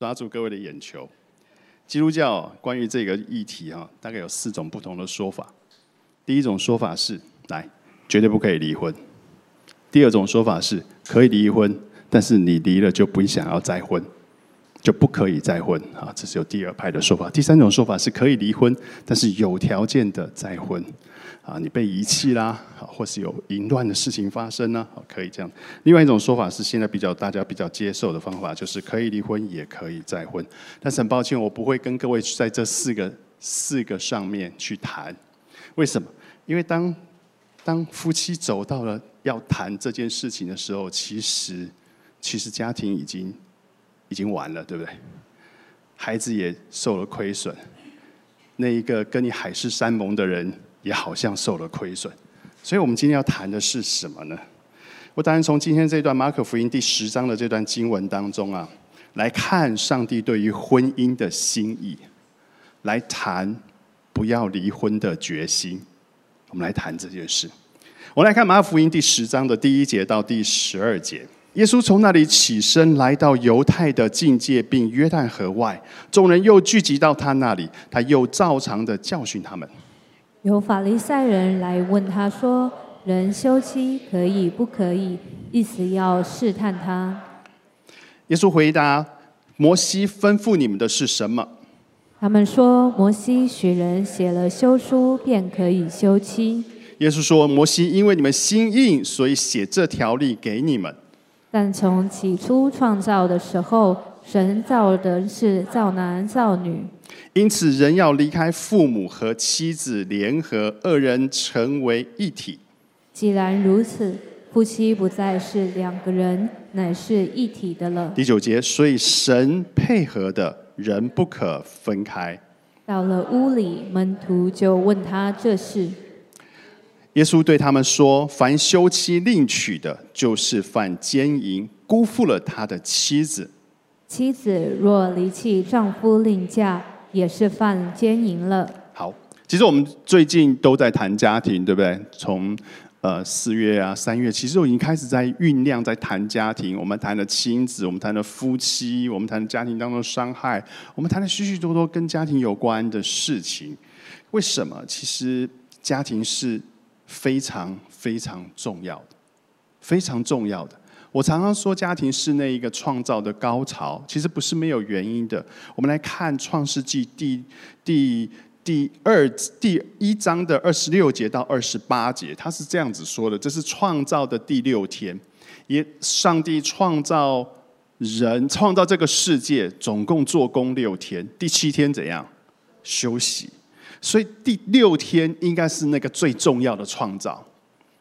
抓住各位的眼球。基督教关于这个议题哈，大概有四种不同的说法。第一种说法是，来，绝对不可以离婚；第二种说法是，可以离婚，但是你离了就不想要再婚，就不可以再婚啊。这是有第二派的说法。第三种说法是可以离婚，但是有条件的再婚。啊，你被遗弃啦，或是有淫乱的事情发生呢？可以这样。另外一种说法是，现在比较大家比较接受的方法，就是可以离婚，也可以再婚。但是很抱歉，我不会跟各位在这四个四个上面去谈。为什么？因为当当夫妻走到了要谈这件事情的时候，其实其实家庭已经已经完了，对不对？孩子也受了亏损，那一个跟你海誓山盟的人。也好像受了亏损，所以我们今天要谈的是什么呢？我当然从今天这段马可福音第十章的这段经文当中啊，来看上帝对于婚姻的心意，来谈不要离婚的决心。我们来谈这件事。我们来看马可福音第十章的第一节到第十二节。耶稣从那里起身，来到犹太的境界，并约旦河外，众人又聚集到他那里，他又照常的教训他们。有法利赛人来问他说：“人休妻可以不可以？”意思要试探他。耶稣回答：“摩西吩咐你们的是什么？”他们说：“摩西许人写了休书，便可以休妻。”耶稣说：“摩西因为你们心硬，所以写这条例给你们。但从起初创造的时候，神造人是造男造女。”因此，人要离开父母和妻子联合，二人成为一体。既然如此，夫妻不再是两个人，乃是一体的了。第九节，所以神配合的人不可分开。到了屋里，门徒就问他这事。耶稣对他们说：“凡休妻另娶的，就是犯奸淫，辜负了他的妻子。妻子若离弃丈夫另嫁。”也是犯奸淫了。好，其实我们最近都在谈家庭，对不对？从呃四月啊、三月，其实我已经开始在酝酿，在谈家庭。我们谈了亲子，我们谈了夫妻，我们谈家庭当中伤害，我们谈了许许多多跟家庭有关的事情。为什么？其实家庭是非常非常重要的，非常重要的。我常常说，家庭是那一个创造的高潮，其实不是没有原因的。我们来看《创世纪》第第第二第一章的二十六节到二十八节，他是这样子说的：这是创造的第六天，也上帝创造人，创造这个世界，总共做工六天，第七天怎样休息？所以第六天应该是那个最重要的创造。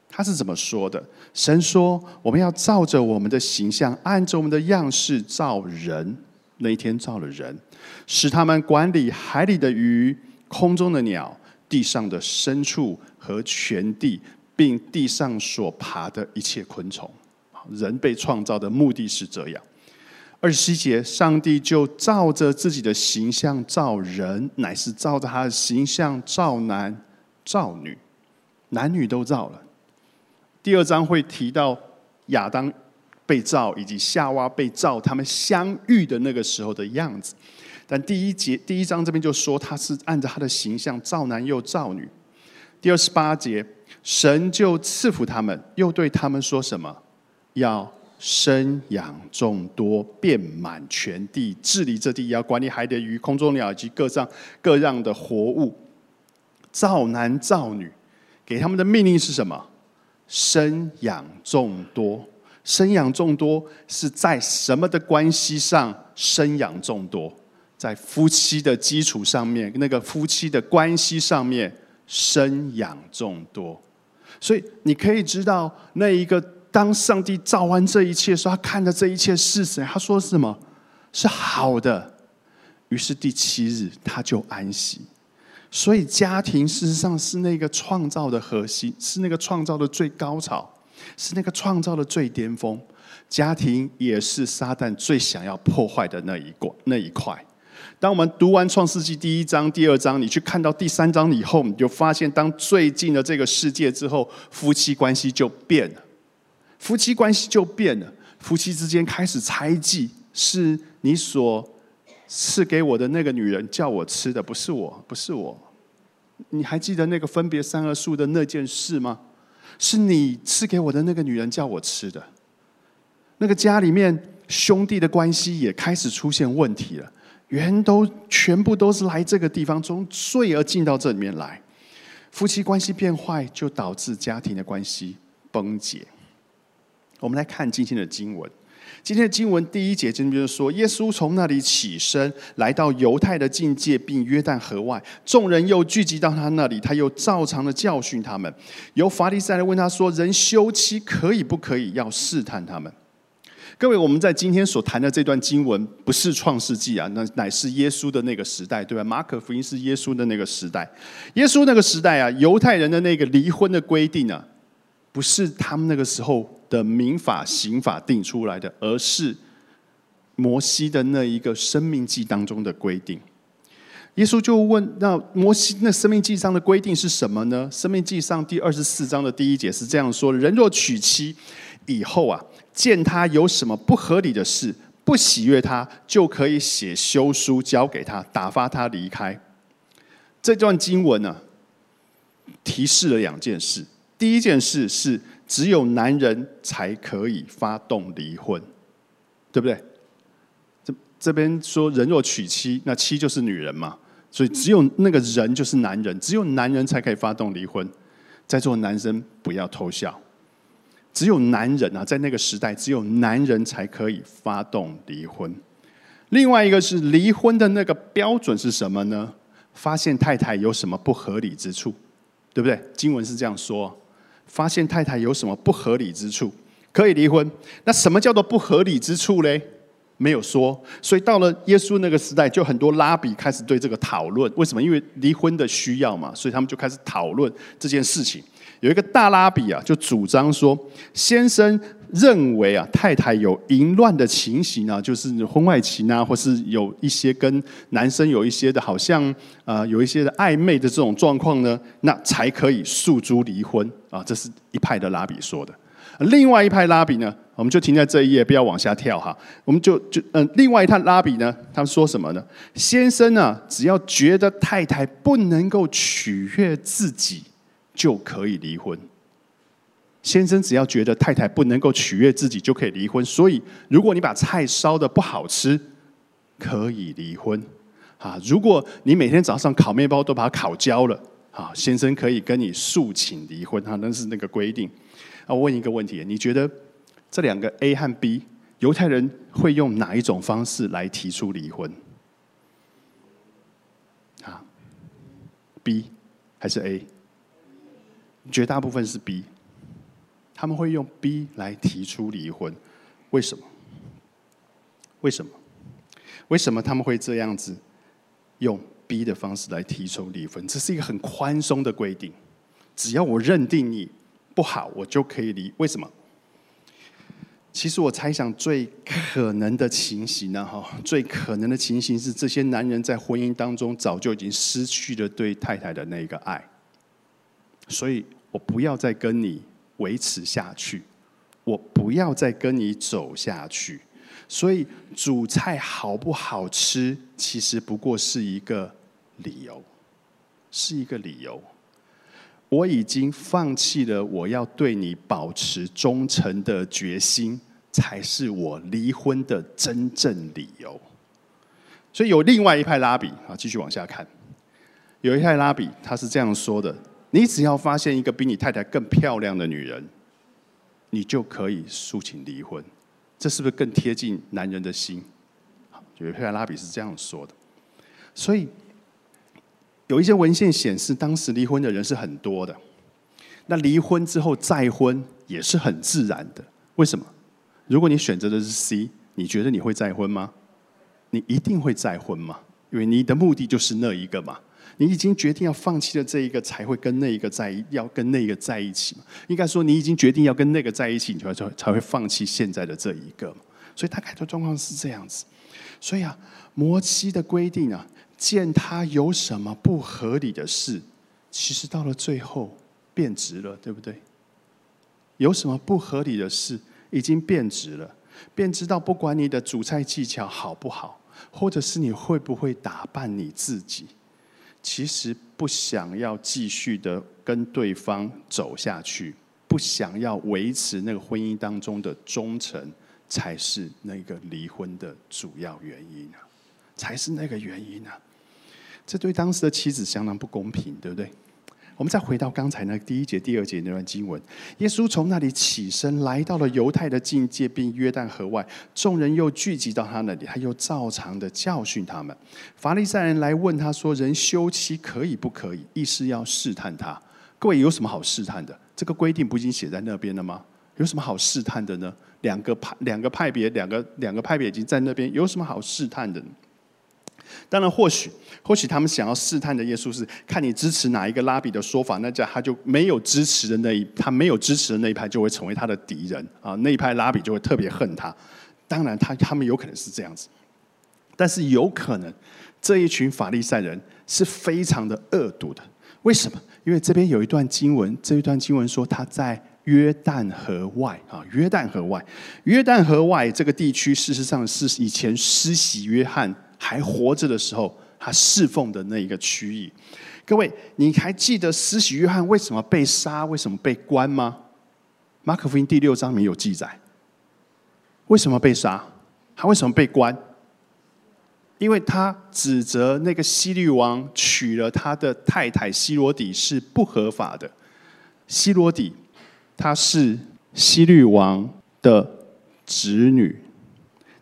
他是怎么说的？神说：“我们要照着我们的形象，按着我们的样式造人。那一天造了人，使他们管理海里的鱼、空中的鸟、地上的牲畜和全地，并地上所爬的一切昆虫。人被创造的目的是这样。二十七节，上帝就照着自己的形象造人，乃是照着他的形象造男造女，男女都造了。”第二章会提到亚当被造以及夏娃被造，他们相遇的那个时候的样子。但第一节第一章这边就说他是按照他的形象造男又造女。第二十八节，神就赐福他们，又对他们说什么？要生养众多，遍满全地，治理这地，也要管理海的鱼、空中鸟以及各上各样的活物。造男造女，给他们的命令是什么？生养众多，生养众多是在什么的关系上生养众多？在夫妻的基础上面，那个夫妻的关系上面生养众多。所以你可以知道，那一个当上帝造完这一切，时候他看着这一切是谁？他说什么？是好的。于是第七日他就安息。所以，家庭事实上是那个创造的核心，是那个创造的最高潮，是那个创造的最巅峰。家庭也是撒旦最想要破坏的那一块。那一块。当我们读完创世纪第一章、第二章，你去看到第三章以后，你就发现，当最近的这个世界之后，夫妻关系就变了，夫妻关系就变了，夫妻之间开始猜忌，是你所赐给我的那个女人叫我吃的，不是我，不是我。你还记得那个分别三棵树的那件事吗？是你赐给我的那个女人叫我吃的。那个家里面兄弟的关系也开始出现问题了，原都全部都是来这个地方从罪而进到这里面来，夫妻关系变坏，就导致家庭的关系崩解。我们来看今天的经文。今天的经文第一节经就是说，耶稣从那里起身，来到犹太的境界，并约旦河外，众人又聚集到他那里，他又照常的教训他们。由法利赛人问他说：“人休妻可以不可以？”要试探他们。各位，我们在今天所谈的这段经文，不是创世纪啊，那乃是耶稣的那个时代，对吧？马可福音是耶稣的那个时代，耶稣那个时代啊，犹太人的那个离婚的规定啊，不是他们那个时候。的民法刑法定出来的，而是摩西的那一个生命记当中的规定。耶稣就问：那摩西那生命记上的规定是什么呢？生命记上第二十四章的第一节是这样说：人若娶妻以后啊，见他有什么不合理的事，不喜悦他，就可以写休书交给他，打发他离开。这段经文呢，提示了两件事。第一件事是。只有男人才可以发动离婚，对不对？这这边说人若娶妻，那妻就是女人嘛，所以只有那个人就是男人，只有男人才可以发动离婚。在座男生不要偷笑，只有男人啊，在那个时代，只有男人才可以发动离婚。另外一个是离婚的那个标准是什么呢？发现太太有什么不合理之处，对不对？经文是这样说。发现太太有什么不合理之处，可以离婚。那什么叫做不合理之处嘞？没有说。所以到了耶稣那个时代，就很多拉比开始对这个讨论。为什么？因为离婚的需要嘛，所以他们就开始讨论这件事情。有一个大拉比啊，就主张说，先生。认为啊，太太有淫乱的情形啊，就是婚外情啊，或是有一些跟男生有一些的，好像啊，有一些的暧昧的这种状况呢，那才可以诉诸离婚啊。这是一派的拉比说的。另外一派拉比呢，我们就停在这一页，不要往下跳哈。我们就就嗯，另外一派拉比呢，他们说什么呢？先生呢，只要觉得太太不能够取悦自己，就可以离婚。先生只要觉得太太不能够取悦自己，就可以离婚。所以，如果你把菜烧的不好吃，可以离婚。啊，如果你每天早上烤面包都把它烤焦了，啊，先生可以跟你诉请离婚。哈，那是那个规定。啊，我问一个问题：你觉得这两个 A 和 B，犹太人会用哪一种方式来提出离婚？啊，B 还是 A？绝大部分是 B。他们会用 B 来提出离婚，为什么？为什么？为什么他们会这样子用逼的方式来提出离婚？这是一个很宽松的规定，只要我认定你不好，我就可以离。为什么？其实我猜想最可能的情形呢，哈，最可能的情形是这些男人在婚姻当中早就已经失去了对太太的那个爱，所以我不要再跟你。维持下去，我不要再跟你走下去。所以煮菜好不好吃，其实不过是一个理由，是一个理由。我已经放弃了我要对你保持忠诚的决心，才是我离婚的真正理由。所以有另外一派拉比啊，继续往下看，有一派拉比他是这样说的。你只要发现一个比你太太更漂亮的女人，你就可以诉请离婚。这是不是更贴近男人的心？有一派拉比是这样说的。所以有一些文献显示，当时离婚的人是很多的。那离婚之后再婚也是很自然的。为什么？如果你选择的是 C，你觉得你会再婚吗？你一定会再婚吗？因为你的目的就是那一个嘛。你已经决定要放弃了这一个，才会跟那一个在要跟那个在一起？应该说，你已经决定要跟那个在一起，你才才才会放弃现在的这一个。所以，大概的状况是这样子。所以啊，摩西的规定啊，见他有什么不合理的事，其实到了最后变直了，对不对？有什么不合理的事，已经变直了，变质到不管你的煮菜技巧好不好。或者是你会不会打扮你自己？其实不想要继续的跟对方走下去，不想要维持那个婚姻当中的忠诚，才是那个离婚的主要原因啊，才是那个原因啊。这对当时的妻子相当不公平，对不对？我们再回到刚才那第一节、第二节那段经文，耶稣从那里起身，来到了犹太的境界，并约旦河外，众人又聚集到他那里，他又照常的教训他们。法利赛人来问他说：“人休妻可以不可以？”意思要试探他。各位有什么好试探的？这个规定不已经写在那边了吗？有什么好试探的呢？两个派、两个派别、两个两个派别已经在那边，有什么好试探的？当然，或许或许他们想要试探的耶稣是看你支持哪一个拉比的说法，那这样他就没有支持的那一他没有支持的那一派就会成为他的敌人啊，那一派拉比就会特别恨他。当然，他他们有可能是这样子，但是有可能这一群法利赛人是非常的恶毒的。为什么？因为这边有一段经文，这一段经文说他在约旦河外啊，约旦河外，约旦河外这个地区，事实上是以前施洗约翰。还活着的时候，他侍奉的那一个区域，各位，你还记得施洗约翰为什么被杀、为什么被关吗？马可福音第六章没有记载，为什么被杀？他为什么被关？因为他指责那个希律王娶了他的太太希罗底是不合法的。希罗底，她是希律王的侄女，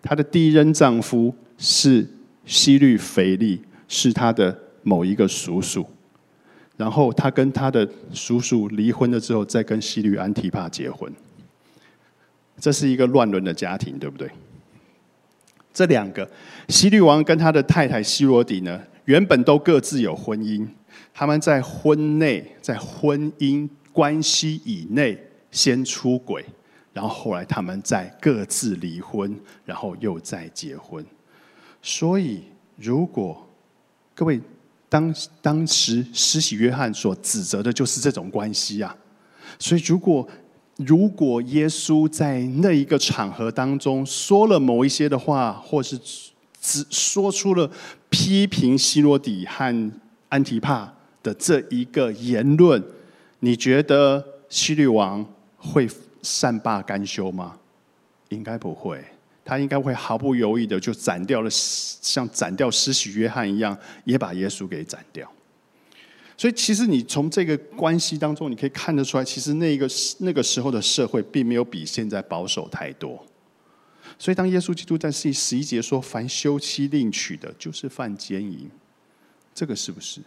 她的第一任丈夫是。西律腓力是他的某一个叔叔，然后他跟他的叔叔离婚了之后，再跟西律安提帕结婚。这是一个乱伦的家庭，对不对？这两个西律王跟他的太太希罗底呢，原本都各自有婚姻，他们在婚内在婚姻关系以内先出轨，然后后来他们再各自离婚，然后又再结婚。所以，如果各位当当时施洗约翰所指责的就是这种关系啊，所以如果如果耶稣在那一个场合当中说了某一些的话，或是只说出了批评希罗底和安提帕的这一个言论，你觉得希律王会善罢甘休吗？应该不会。他应该会毫不犹豫的就斩掉了，像斩掉施洗约翰一样，也把耶稣给斩掉。所以，其实你从这个关系当中，你可以看得出来，其实那个那个时候的社会并没有比现在保守太多。所以，当耶稣基督在十十一节说：“凡休妻另娶的，就是犯奸淫。”这个是不是？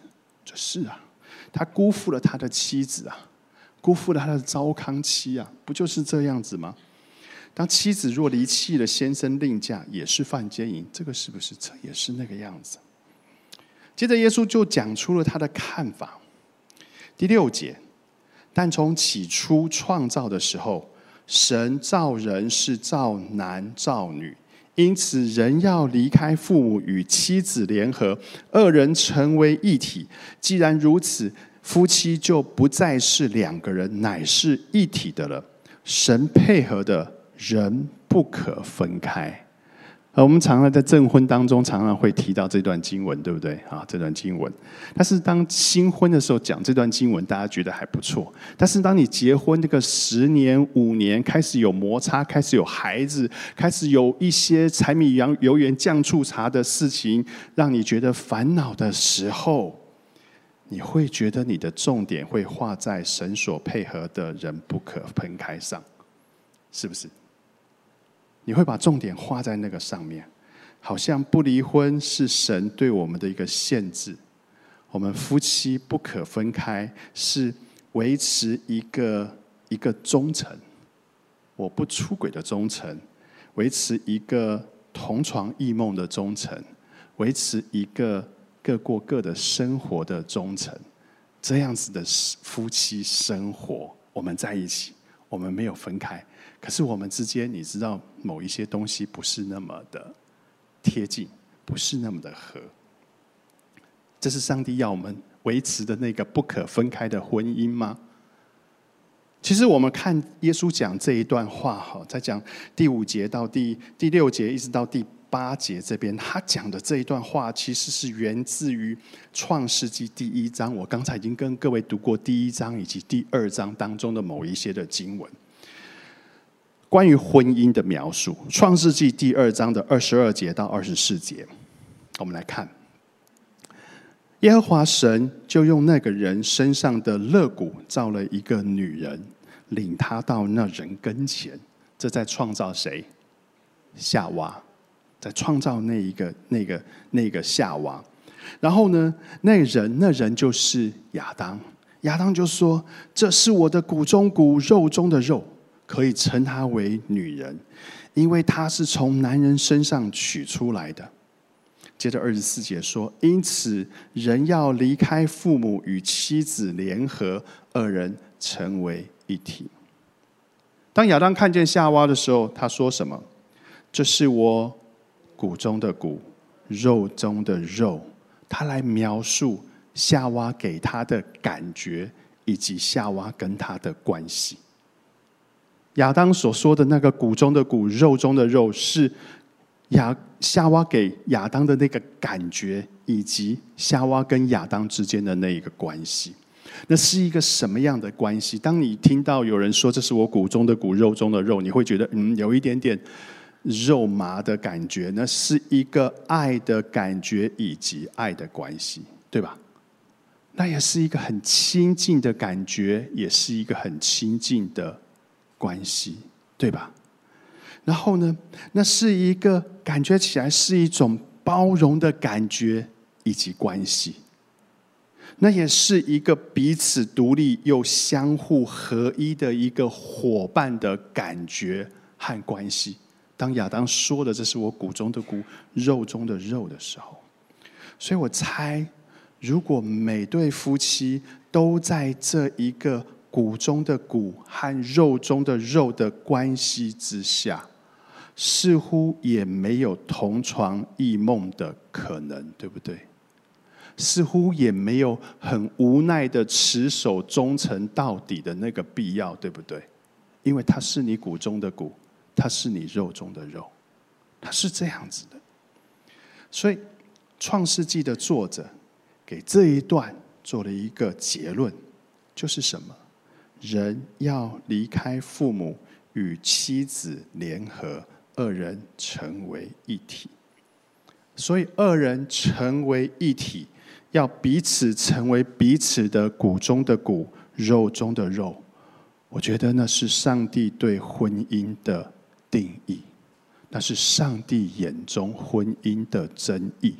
这是啊，他辜负了他的妻子啊，辜负了他的糟糠妻啊，不就是这样子吗？当妻子若离弃了先生另嫁，也是犯奸淫。这个是不是？这也是那个样子。接着，耶稣就讲出了他的看法。第六节，但从起初创造的时候，神造人是造男造女，因此人要离开父母与妻子联合，二人成为一体。既然如此，夫妻就不再是两个人，乃是一体的了。神配合的。人不可分开，而我们常常在证婚当中，常常会提到这段经文，对不对？啊，这段经文。但是当新婚的时候讲这段经文，大家觉得还不错。但是当你结婚这个十年、五年，开始有摩擦，开始有孩子，开始有一些柴米油油盐酱醋茶的事情，让你觉得烦恼的时候，你会觉得你的重点会画在神所配合的人不可分开上，是不是？你会把重点画在那个上面，好像不离婚是神对我们的一个限制。我们夫妻不可分开，是维持一个一个忠诚，我不出轨的忠诚，维持一个同床异梦的忠诚，维持一个各过各的生活的忠诚。这样子的夫妻生活，我们在一起，我们没有分开。可是我们之间，你知道某一些东西不是那么的贴近，不是那么的合。这是上帝要我们维持的那个不可分开的婚姻吗？其实我们看耶稣讲这一段话，哈，在讲第五节到第第六节，一直到第八节这边，他讲的这一段话，其实是源自于创世纪第一章。我刚才已经跟各位读过第一章以及第二章当中的某一些的经文，关于婚姻的描述。创世纪第二章的二十二节到二十四节，我们来看。耶和华神就用那个人身上的肋骨造了一个女人，领他到那人跟前。这在创造谁？夏娃，在创造那一个、那个、那个夏娃。然后呢，那人、那人就是亚当。亚当就说：“这是我的骨中骨、肉中的肉，可以称他为女人，因为他是从男人身上取出来的。”接着二十四节说：“因此，人要离开父母，与妻子联合，二人成为一体。”当亚当看见夏娃的时候，他说什么？这是我骨中的骨，肉中的肉。他来描述夏娃给他的感觉，以及夏娃跟他的关系。亚当所说的那个骨中的骨，肉中的肉，是。亚夏娃给亚当的那个感觉，以及夏娃跟亚当之间的那一个关系，那是一个什么样的关系？当你听到有人说这是我骨中的骨、肉中的肉，你会觉得嗯，有一点点肉麻的感觉。那是一个爱的感觉以及爱的关系，对吧？那也是一个很亲近的感觉，也是一个很亲近的关系，对吧？然后呢？那是一个感觉起来是一种包容的感觉以及关系。那也是一个彼此独立又相互合一的一个伙伴的感觉和关系。当亚当说的“这是我骨中的骨，肉中的肉”的时候，所以我猜，如果每对夫妻都在这一个骨中的骨和肉中的肉的关系之下。似乎也没有同床异梦的可能，对不对？似乎也没有很无奈的持守忠诚到底的那个必要，对不对？因为他是你骨中的骨，他是你肉中的肉，他是这样子的。所以，《创世纪》的作者给这一段做了一个结论，就是什么？人要离开父母，与妻子联合。二人成为一体，所以二人成为一体，要彼此成为彼此的骨中的骨，肉中的肉。我觉得那是上帝对婚姻的定义，那是上帝眼中婚姻的真意。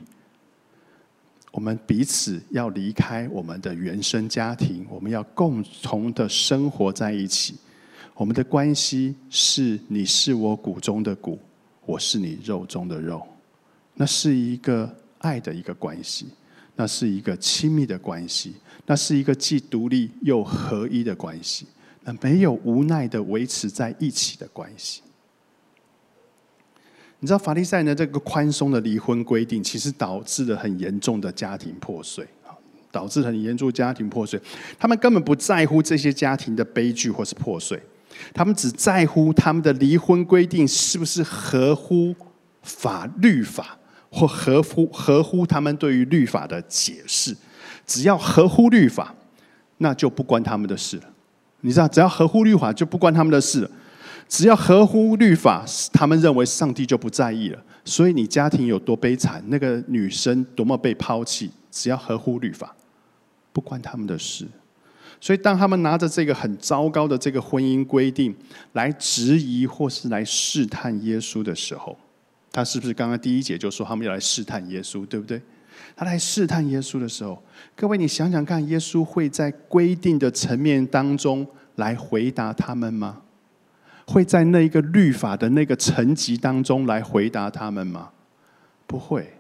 我们彼此要离开我们的原生家庭，我们要共同的生活在一起。我们的关系是你是我骨中的骨，我是你肉中的肉，那是一个爱的一个关系，那是一个亲密的关系，那是一个既独立又合一的关系，那没有无奈的维持在一起的关系。你知道法利赛呢？这个宽松的离婚规定，其实导致了很严重的家庭破碎啊，导致很严重家庭破碎。他们根本不在乎这些家庭的悲剧或是破碎。他们只在乎他们的离婚规定是不是合乎法律法，或合乎合乎他们对于律法的解释。只要合乎律法，那就不关他们的事了。你知道，只要合乎律法，就不关他们的事了。只要合乎律法，他们认为上帝就不在意了。所以，你家庭有多悲惨，那个女生多么被抛弃，只要合乎律法，不关他们的事。所以，当他们拿着这个很糟糕的这个婚姻规定来质疑或是来试探耶稣的时候，他是不是刚刚第一节就说他们要来试探耶稣，对不对？他来试探耶稣的时候，各位你想想看，耶稣会在规定的层面当中来回答他们吗？会在那一个律法的那个层级当中来回答他们吗？不会。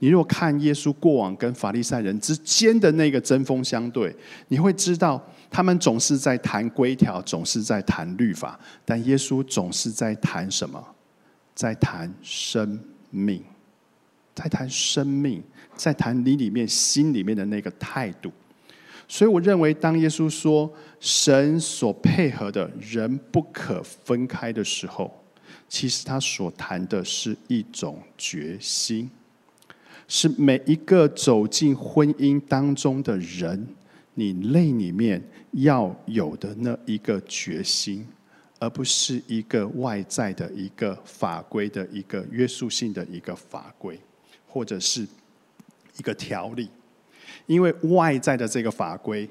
你若看耶稣过往跟法利赛人之间的那个针锋相对，你会知道他们总是在谈规条，总是在谈律法，但耶稣总是在谈什么？在谈生命，在谈生命，在谈你里面心里面的那个态度。所以，我认为当耶稣说神所配合的人不可分开的时候，其实他所谈的是一种决心，是每一个走进婚姻当中的人，你内里面要有的那一个决心，而不是一个外在的一个法规的一个约束性的一个法规，或者是一个条例，因为外在的这个法规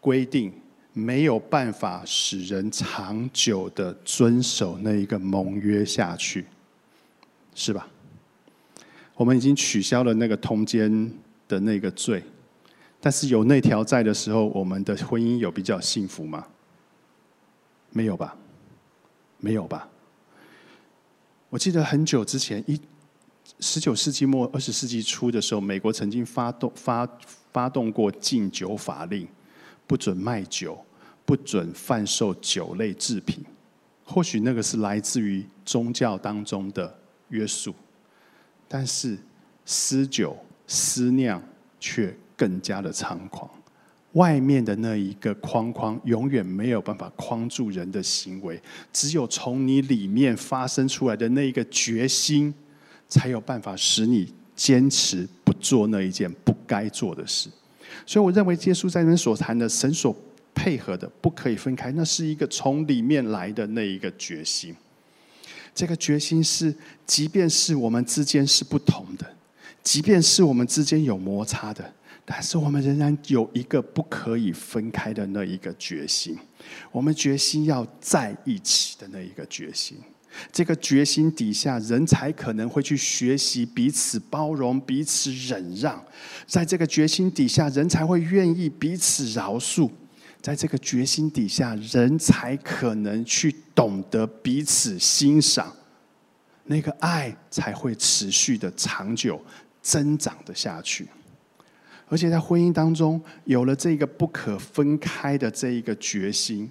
规定。没有办法使人长久的遵守那一个盟约下去，是吧？我们已经取消了那个通奸的那个罪，但是有那条在的时候，我们的婚姻有比较幸福吗？没有吧？没有吧？我记得很久之前，一十九世纪末二十世纪初的时候，美国曾经发动发发动过禁酒法令。不准卖酒，不准贩售酒类制品。或许那个是来自于宗教当中的约束，但是私酒私酿却更加的猖狂。外面的那一个框框永远没有办法框住人的行为，只有从你里面发生出来的那一个决心，才有办法使你坚持不做那一件不该做的事。所以，我认为耶稣在那所谈的神所配合的不可以分开，那是一个从里面来的那一个决心。这个决心是，即便是我们之间是不同的，即便是我们之间有摩擦的，但是我们仍然有一个不可以分开的那一个决心。我们决心要在一起的那一个决心。这个决心底下，人才可能会去学习彼此包容、彼此忍让。在这个决心底下，人才会愿意彼此饶恕。在这个决心底下，人才可能去懂得彼此欣赏。那个爱才会持续的长久增长的下去。而且在婚姻当中，有了这个不可分开的这一个决心。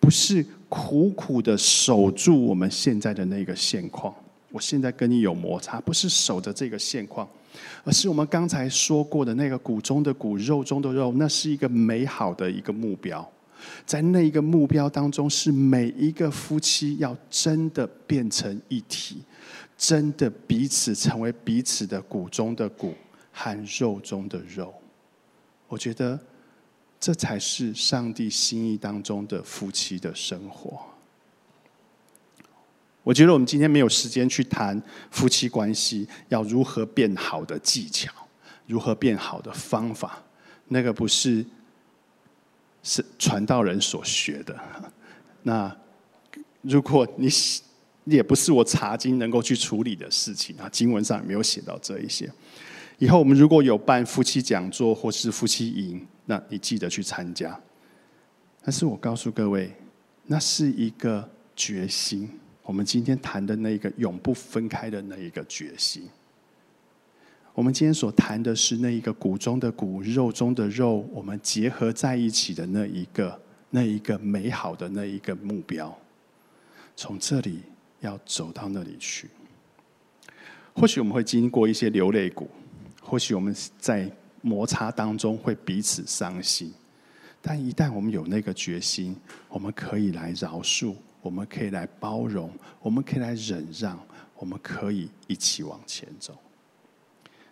不是苦苦的守住我们现在的那个现况，我现在跟你有摩擦，不是守着这个现况，而是我们刚才说过的那个骨中的骨、肉中的肉，那是一个美好的一个目标。在那一个目标当中，是每一个夫妻要真的变成一体，真的彼此成为彼此的骨中的骨和肉中的肉。我觉得。这才是上帝心意当中的夫妻的生活。我觉得我们今天没有时间去谈夫妻关系要如何变好的技巧，如何变好的方法，那个不是是传道人所学的。那如果你也不是我查经能够去处理的事情啊，经文上也没有写到这一些。以后我们如果有办夫妻讲座或是夫妻营，那你记得去参加。但是我告诉各位，那是一个决心。我们今天谈的那一个永不分开的那一个决心。我们今天所谈的是那一个骨中的骨、肉中的肉，我们结合在一起的那一个、那一个美好的那一个目标。从这里要走到那里去，或许我们会经过一些流泪谷。或许我们在摩擦当中会彼此伤心，但一旦我们有那个决心，我们可以来饶恕，我们可以来包容，我们可以来忍让，我们可以一起往前走。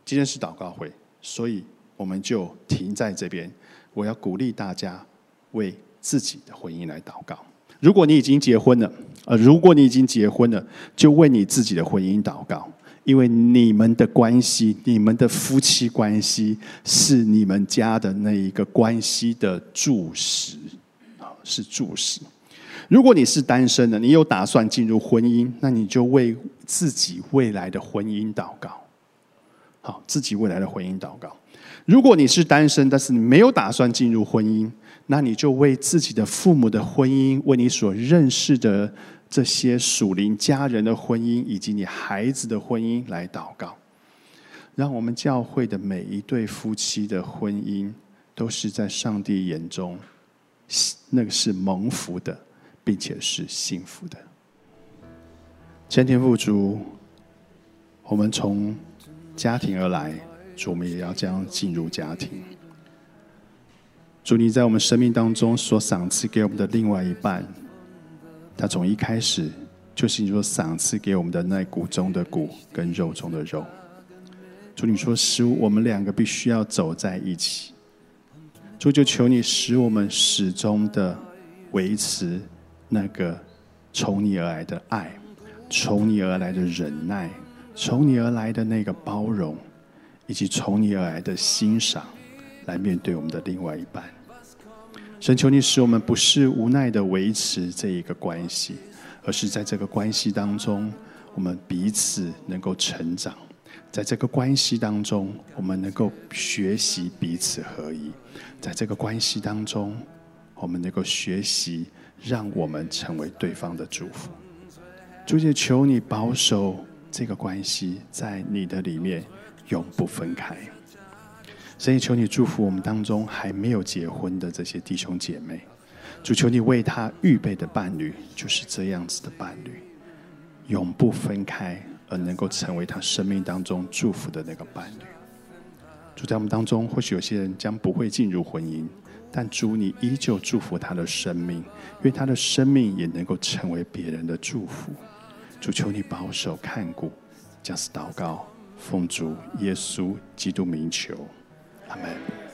今天是祷告会，所以我们就停在这边。我要鼓励大家为自己的婚姻来祷告。如果你已经结婚了，呃，如果你已经结婚了，就为你自己的婚姻祷告。因为你们的关系，你们的夫妻关系是你们家的那一个关系的柱石啊，是柱石。如果你是单身的，你有打算进入婚姻，那你就为自己未来的婚姻祷告。好，自己未来的婚姻祷告。如果你是单身，但是你没有打算进入婚姻，那你就为自己的父母的婚姻，为你所认识的。这些属灵家人的婚姻，以及你孩子的婚姻来祷告，让我们教会的每一对夫妻的婚姻，都是在上帝眼中，那个是蒙福的，并且是幸福的。前天富足，我们从家庭而来，主，我们也要这样进入家庭。主，你在我们生命当中所赏赐给我们的另外一半。他从一开始就是你说赏赐给我们的那骨中的骨跟肉中的肉。主，你说使我们两个必须要走在一起。主，就求你使我们始终的维持那个从你而来的爱，从你而来的忍耐，从你而来的那个包容，以及从你而来的欣赏，来面对我们的另外一半。神求你使我们不是无奈的维持这一个关系，而是在这个关系当中，我们彼此能够成长；在这个关系当中，我们能够学习彼此合一；在这个关系当中，我们能够学习让我们成为对方的祝福。主姐，求你保守这个关系在你的里面永不分开。所以求你祝福我们当中还没有结婚的这些弟兄姐妹，主求你为他预备的伴侣就是这样子的伴侣，永不分开，而能够成为他生命当中祝福的那个伴侣。主在我们当中，或许有些人将不会进入婚姻，但主你依旧祝福他的生命，因为他的生命也能够成为别人的祝福。主求你保守看顾，将是祷告，奉主耶稣基督名求。Amen.